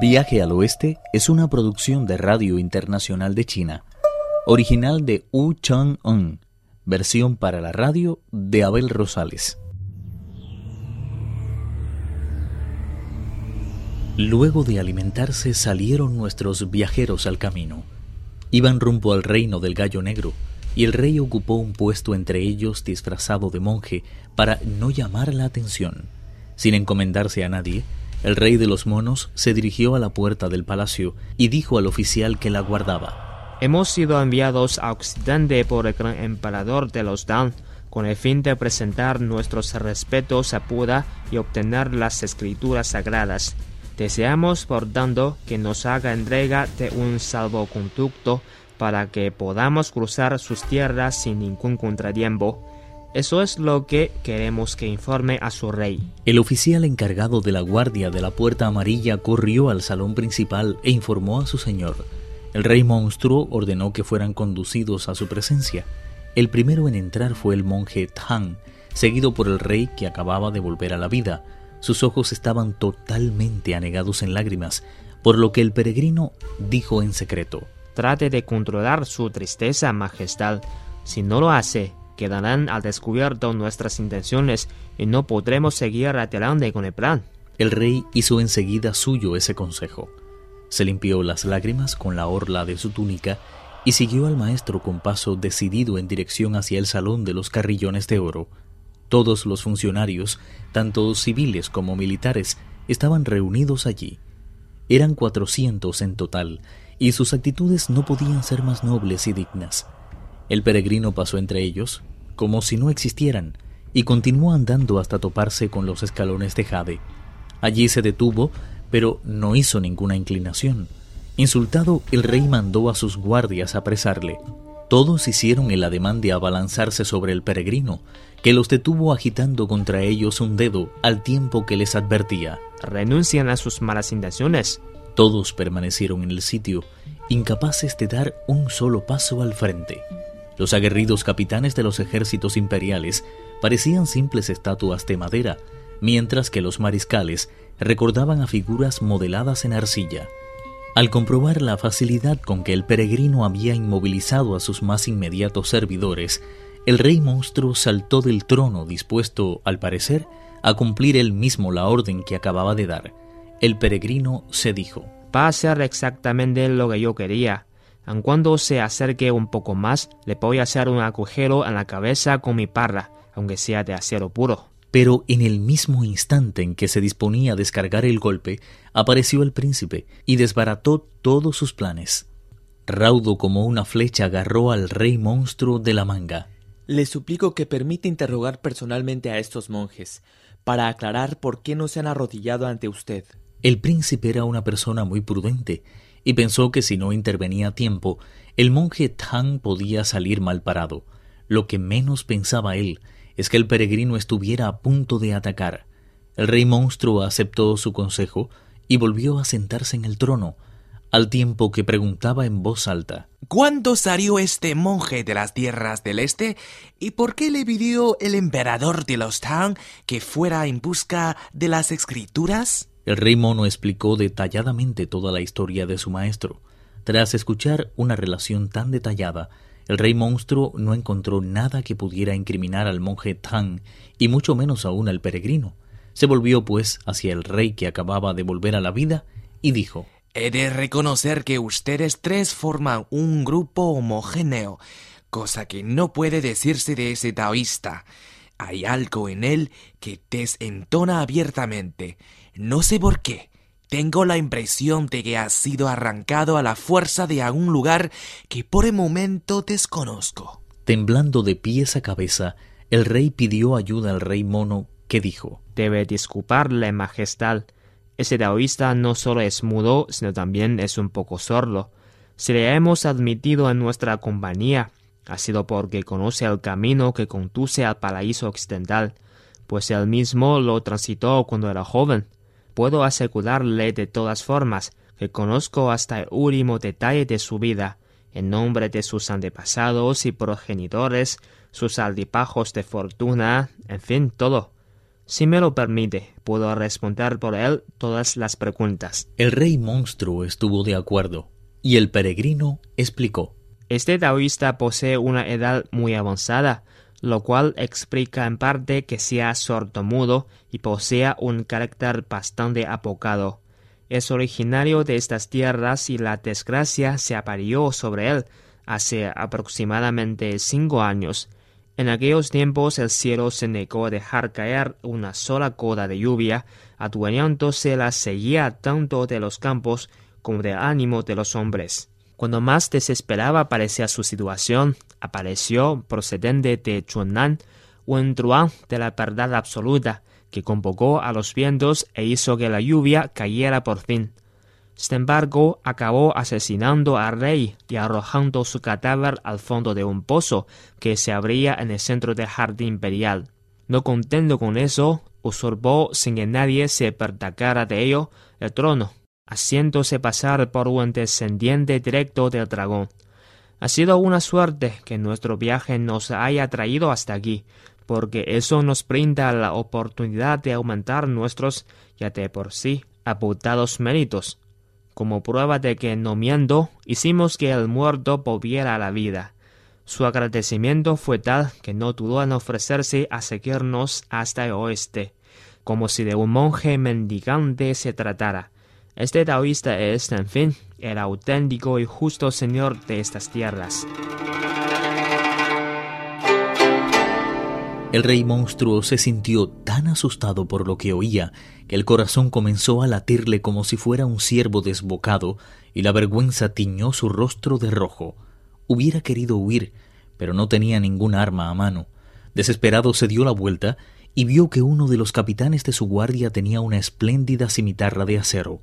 Viaje al Oeste es una producción de Radio Internacional de China, original de Wu Chang-un, versión para la radio de Abel Rosales. Luego de alimentarse salieron nuestros viajeros al camino. Iban rumbo al reino del gallo negro, y el rey ocupó un puesto entre ellos disfrazado de monje para no llamar la atención. Sin encomendarse a nadie, el rey de los monos se dirigió a la puerta del palacio y dijo al oficial que la guardaba. Hemos sido enviados a Occidente por el gran emperador de los Dan con el fin de presentar nuestros respetos a Buda y obtener las escrituras sagradas. Deseamos, por tanto, que nos haga entrega de un salvoconducto para que podamos cruzar sus tierras sin ningún contratiempo eso es lo que queremos que informe a su rey. El oficial encargado de la guardia de la puerta amarilla corrió al salón principal e informó a su señor. El rey monstruo ordenó que fueran conducidos a su presencia. El primero en entrar fue el monje Tang, seguido por el rey que acababa de volver a la vida. Sus ojos estaban totalmente anegados en lágrimas, por lo que el peregrino dijo en secreto. Trate de controlar su tristeza, Majestad. Si no lo hace, quedarán al descubierto nuestras intenciones y no podremos seguir adelante con el plan. El rey hizo enseguida suyo ese consejo. Se limpió las lágrimas con la orla de su túnica y siguió al maestro con paso decidido en dirección hacia el salón de los carrillones de oro. Todos los funcionarios, tanto civiles como militares, estaban reunidos allí. Eran cuatrocientos en total, y sus actitudes no podían ser más nobles y dignas. El peregrino pasó entre ellos, como si no existieran, y continuó andando hasta toparse con los escalones de jade. Allí se detuvo, pero no hizo ninguna inclinación. Insultado, el rey mandó a sus guardias apresarle. Todos hicieron el ademán de abalanzarse sobre el peregrino, que los detuvo agitando contra ellos un dedo al tiempo que les advertía. Renuncian a sus malas intenciones. Todos permanecieron en el sitio, incapaces de dar un solo paso al frente. Los aguerridos capitanes de los ejércitos imperiales parecían simples estatuas de madera, mientras que los mariscales recordaban a figuras modeladas en arcilla. Al comprobar la facilidad con que el peregrino había inmovilizado a sus más inmediatos servidores, el rey monstruo saltó del trono dispuesto, al parecer, a cumplir él mismo la orden que acababa de dar. El peregrino se dijo, Va a ser exactamente lo que yo quería. En cuando se acerque un poco más, le voy a hacer un agujero en la cabeza con mi parra, aunque sea de acero puro. Pero en el mismo instante en que se disponía a descargar el golpe, apareció el príncipe y desbarató todos sus planes. Raudo como una flecha agarró al rey monstruo de la manga. Le suplico que permita interrogar personalmente a estos monjes, para aclarar por qué no se han arrodillado ante usted. El príncipe era una persona muy prudente y pensó que si no intervenía a tiempo, el monje Tang podía salir mal parado. Lo que menos pensaba él es que el peregrino estuviera a punto de atacar. El rey monstruo aceptó su consejo y volvió a sentarse en el trono, al tiempo que preguntaba en voz alta ¿Cuándo salió este monje de las tierras del este? ¿Y por qué le pidió el emperador de los Tang que fuera en busca de las escrituras? El rey mono explicó detalladamente toda la historia de su maestro. Tras escuchar una relación tan detallada, el rey monstruo no encontró nada que pudiera incriminar al monje Tang, y mucho menos aún al peregrino. Se volvió, pues, hacia el rey que acababa de volver a la vida, y dijo He de reconocer que ustedes tres forman un grupo homogéneo, cosa que no puede decirse de ese taoísta. Hay algo en él que desentona abiertamente. No sé por qué. Tengo la impresión de que ha sido arrancado a la fuerza de algún lugar que por el momento desconozco. Temblando de pies a cabeza, el rey pidió ayuda al rey mono, que dijo Debe disculparle, majestad. Ese taoísta no solo es mudo, sino también es un poco sordo. Si le hemos admitido en nuestra compañía, ha sido porque conoce el camino que conduce al paraíso occidental, pues él mismo lo transitó cuando era joven. Puedo asegurarle de todas formas que conozco hasta el último detalle de su vida, en nombre de sus antepasados y progenitores, sus altipajos de fortuna, en fin, todo. Si me lo permite, puedo responder por él todas las preguntas. El rey monstruo estuvo de acuerdo, y el peregrino explicó. Este taoísta posee una edad muy avanzada, lo cual explica en parte que sea sordomudo y posea un carácter bastante apocado. Es originario de estas tierras y la desgracia se aparió sobre él hace aproximadamente cinco años. En aquellos tiempos el cielo se negó a dejar caer una sola coda de lluvia, adueñándose la seguía tanto de los campos como del ánimo de los hombres. Cuando más desesperaba parecía su situación, apareció, procedente de Chunnan, un truán de la verdad absoluta, que convocó a los vientos e hizo que la lluvia cayera por fin. Sin embargo, acabó asesinando al rey y arrojando su cadáver al fondo de un pozo que se abría en el centro del jardín imperial. No contento con eso, usurpó sin que nadie se pertacara de ello el trono, haciéndose pasar por un descendiente directo del dragón. Ha sido una suerte que nuestro viaje nos haya traído hasta aquí, porque eso nos brinda la oportunidad de aumentar nuestros, ya de por sí, apuntados méritos. Como prueba de que no miento, hicimos que el muerto volviera a la vida. Su agradecimiento fue tal que no dudó en ofrecerse a seguirnos hasta el oeste, como si de un monje mendigante se tratara. Este taoísta es, en fin, el auténtico y justo señor de estas tierras. El rey monstruo se sintió tan asustado por lo que oía que el corazón comenzó a latirle como si fuera un ciervo desbocado y la vergüenza tiñó su rostro de rojo. Hubiera querido huir, pero no tenía ningún arma a mano. Desesperado se dio la vuelta y vio que uno de los capitanes de su guardia tenía una espléndida cimitarra de acero.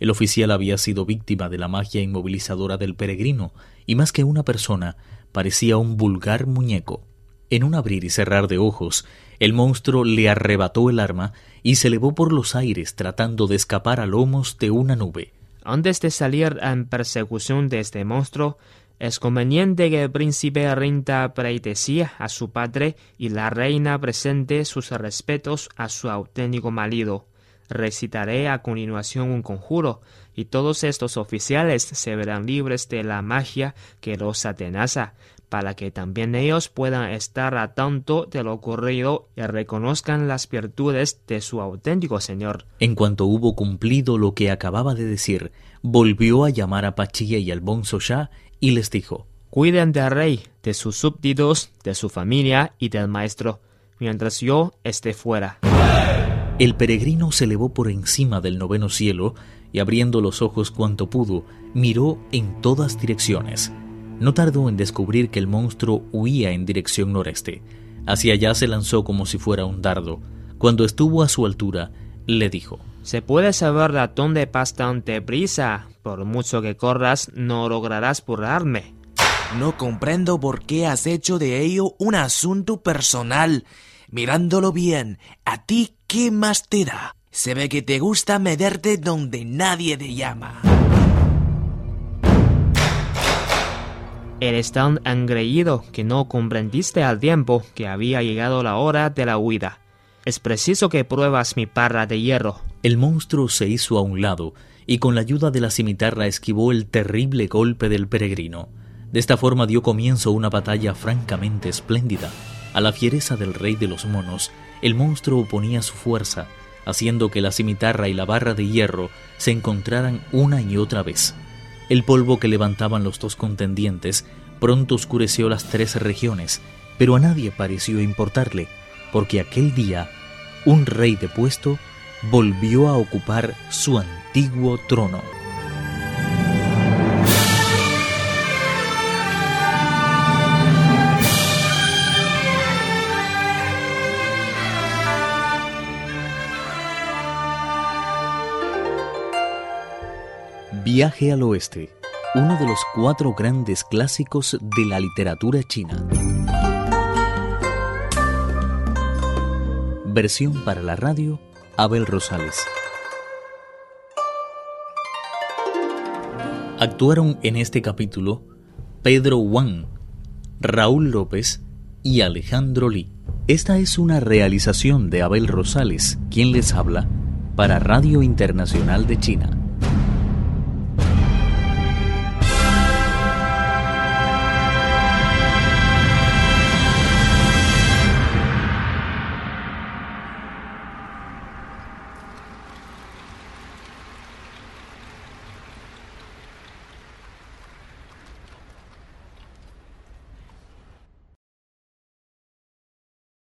El oficial había sido víctima de la magia inmovilizadora del peregrino, y más que una persona, parecía un vulgar muñeco. En un abrir y cerrar de ojos, el monstruo le arrebató el arma y se elevó por los aires tratando de escapar a lomos de una nube. Antes de salir en persecución de este monstruo, es conveniente que el príncipe rinda pleitesía a su padre y la reina presente sus respetos a su auténtico marido. Recitaré a continuación un conjuro, y todos estos oficiales se verán libres de la magia que los atenaza, para que también ellos puedan estar a tanto de lo ocurrido y reconozcan las virtudes de su auténtico señor. En cuanto hubo cumplido lo que acababa de decir, volvió a llamar a Pachilla y al Bonzo Shah y les dijo Cuiden del rey, de sus súbditos, de su familia y del maestro, mientras yo esté fuera. El peregrino se elevó por encima del noveno cielo y abriendo los ojos cuanto pudo, miró en todas direcciones. No tardó en descubrir que el monstruo huía en dirección noreste. Hacia allá se lanzó como si fuera un dardo. Cuando estuvo a su altura, le dijo Se puede saber a dónde bastante prisa. Por mucho que corras, no lograrás burlarme. No comprendo por qué has hecho de ello un asunto personal. Mirándolo bien, ¿a ti qué más te da? Se ve que te gusta mederte donde nadie te llama. Eres tan engreído que no comprendiste al tiempo que había llegado la hora de la huida. Es preciso que pruebas mi parra de hierro. El monstruo se hizo a un lado y con la ayuda de la cimitarra esquivó el terrible golpe del peregrino. De esta forma dio comienzo una batalla francamente espléndida. A la fiereza del rey de los monos, el monstruo oponía su fuerza, haciendo que la cimitarra y la barra de hierro se encontraran una y otra vez. El polvo que levantaban los dos contendientes pronto oscureció las tres regiones, pero a nadie pareció importarle, porque aquel día un rey depuesto volvió a ocupar su antiguo trono. Viaje al Oeste, uno de los cuatro grandes clásicos de la literatura china. Versión para la radio, Abel Rosales. Actuaron en este capítulo Pedro Wang, Raúl López y Alejandro Lee. Esta es una realización de Abel Rosales, quien les habla, para Radio Internacional de China.